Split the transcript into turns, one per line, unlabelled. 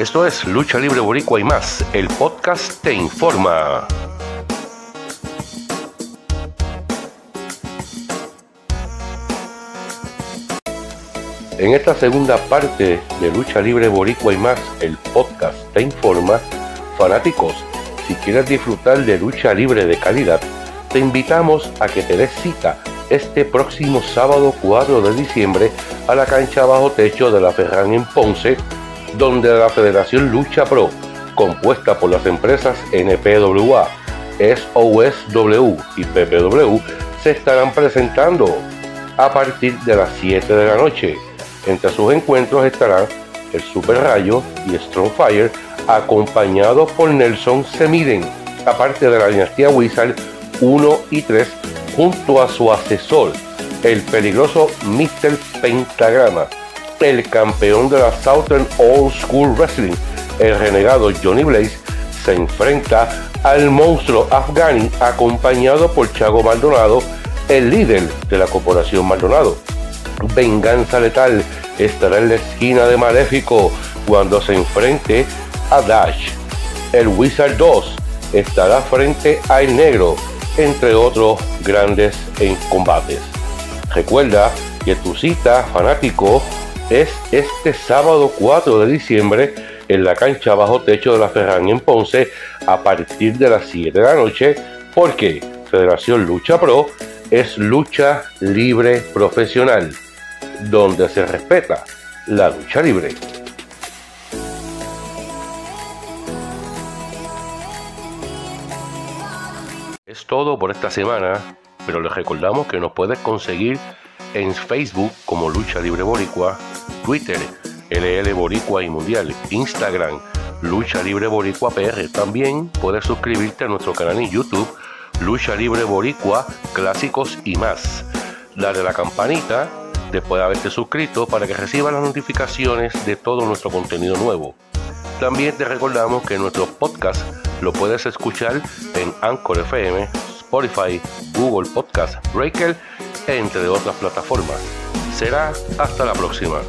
Esto es Lucha Libre Boricua y más. El podcast te informa. En esta segunda parte de Lucha Libre Boricua y más, el podcast te informa, fanáticos, si quieres disfrutar de lucha libre de calidad, te invitamos a que te des cita este próximo sábado 4 de diciembre a la cancha bajo techo de la Ferran en Ponce, donde la Federación Lucha Pro, compuesta por las empresas NPWA, SOSW y PPW, se estarán presentando a partir de las 7 de la noche. Entre sus encuentros estarán el Super Rayo y Strong Fire, acompañados por Nelson Semiden, aparte de la dinastía Wizard 1 y 3, junto a su asesor, el peligroso Mr. Pentagrama, el campeón de la Southern Old School Wrestling, el renegado Johnny Blaze, se enfrenta al monstruo Afghani acompañado por Chago Maldonado, el líder de la corporación Maldonado. Venganza Letal estará en la esquina de Maléfico cuando se enfrente a Dash. El Wizard 2 estará frente a El Negro, entre otros grandes en combates. Recuerda que tu cita fanático es este sábado 4 de diciembre en la cancha bajo techo de la Ferran en Ponce a partir de las 7 de la noche porque Federación Lucha Pro es lucha libre profesional donde se respeta la lucha libre. Es todo por esta semana, pero les recordamos que nos puedes conseguir en Facebook como Lucha Libre Boricua, Twitter LL Boricua y Mundial, Instagram Lucha Libre Boricua PR. También puedes suscribirte a nuestro canal en YouTube Lucha Libre Boricua, Clásicos y más. Dale a la campanita después de haberte suscrito para que recibas las notificaciones de todo nuestro contenido nuevo. También te recordamos que nuestro podcast lo puedes escuchar en Anchor FM, Spotify, Google Podcast, Breaker, entre otras plataformas. Será hasta la próxima.